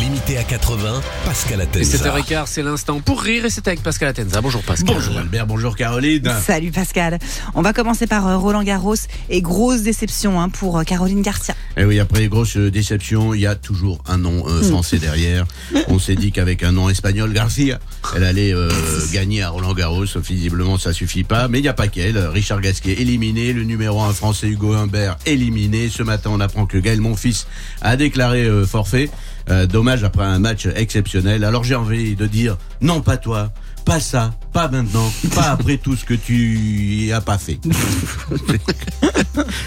Limité à 80, Pascal Atenza. 7h15, c'est l'instant pour rire et c'est avec Pascal Atenza. Bonjour Pascal. Bonjour Albert, bonjour Caroline. Salut Pascal. On va commencer par euh, Roland Garros et grosse déception hein, pour euh, Caroline Garcia. Et Eh oui, après les grosses euh, déceptions, il y a toujours un nom euh, français derrière. On s'est dit qu'avec un nom espagnol, Garcia, elle allait euh, gagner à Roland Garros. Visiblement, ça suffit pas. Mais il n'y a pas qu'elle. Richard Gasquet éliminé, le numéro 1 français Hugo Humbert éliminé. Ce matin, on apprend que Gaël Monfils a déclaré euh, forfait. Euh, après un match exceptionnel. Alors j'ai envie de dire non, pas toi. Pas ça, pas maintenant, pas après tout ce que tu as pas fait.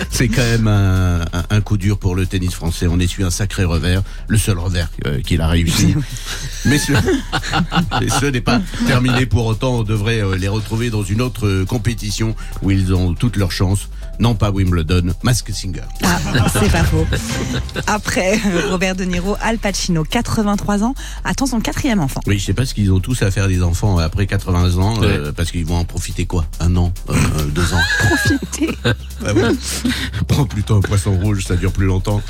C'est quand même un, un- un coup dur pour le tennis français. On essuie un sacré revers, le seul revers euh, qu'il a réussi. Mais ce, n'est pas terminé pour autant. On devrait euh, les retrouver dans une autre euh, compétition où ils ont toutes leurs chances. Non pas Wimbledon, Mask Singer. Ah, c'est pas faux. Après euh, Robert De Niro, Al Pacino, 83 ans, attend son quatrième enfant. Oui, je sais pas ce qu'ils ont tous à faire des enfants après 80 ans, euh, parce qu'ils vont en profiter quoi? Un an, euh, deux ans Profitez. Ah ouais. Prends plutôt un poisson rouge, ça dure plus longtemps.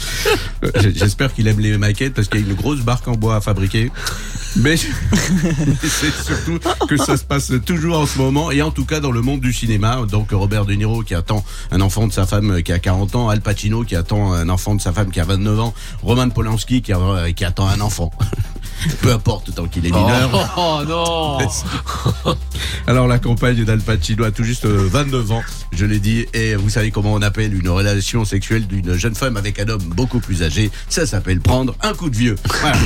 J'espère qu'il aime les maquettes parce qu'il y a une grosse barque en bois à fabriquer. Mais, c'est surtout que ça se passe toujours en ce moment et en tout cas dans le monde du cinéma. Donc Robert De Niro qui attend un enfant de sa femme qui a 40 ans, Al Pacino qui attend un enfant de sa femme qui a 29 ans, Roman Polanski qui, qui attend un enfant. Peu importe tant qu'il est mineur. Oh, oh, non Alors la compagne d'Al Pacino a tout juste euh, 29 ans, je l'ai dit, et vous savez comment on appelle une relation sexuelle d'une jeune femme avec un homme beaucoup plus âgé Ça s'appelle prendre un coup de vieux. Voilà.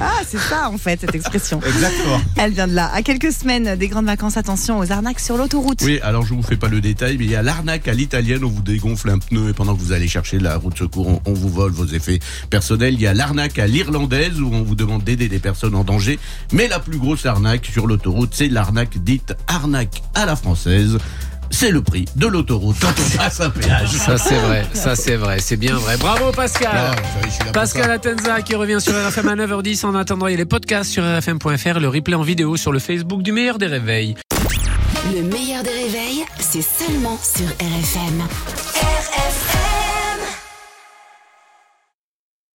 Ah, c'est ça en fait, cette expression. Exactement. Elle vient de là. À quelques semaines des grandes vacances, attention aux arnaques sur l'autoroute. Oui, alors je vous fais pas le détail, mais il y a l'arnaque à l'italienne, on vous dégonfle un pneu et pendant que vous allez chercher la route de secours, on, on vous vole vos effets personnels. Il y a l'arnaque à l'irlandaise où on vous demande d'aider des personnes en danger. Mais la plus grosse arnaque sur l'autoroute, c'est l'arnaque dite arnaque à la française. C'est le prix de l'autoroute quand on passe un péage. Ça c'est vrai, ça c'est vrai, c'est bien vrai. Bravo Pascal Pascal. Atenza qui revient sur RFM à 9h10. En attendant, il y a les podcasts sur RFM.fr, le replay en vidéo sur le Facebook du meilleur des réveils. Le meilleur des réveils, c'est seulement sur RFM.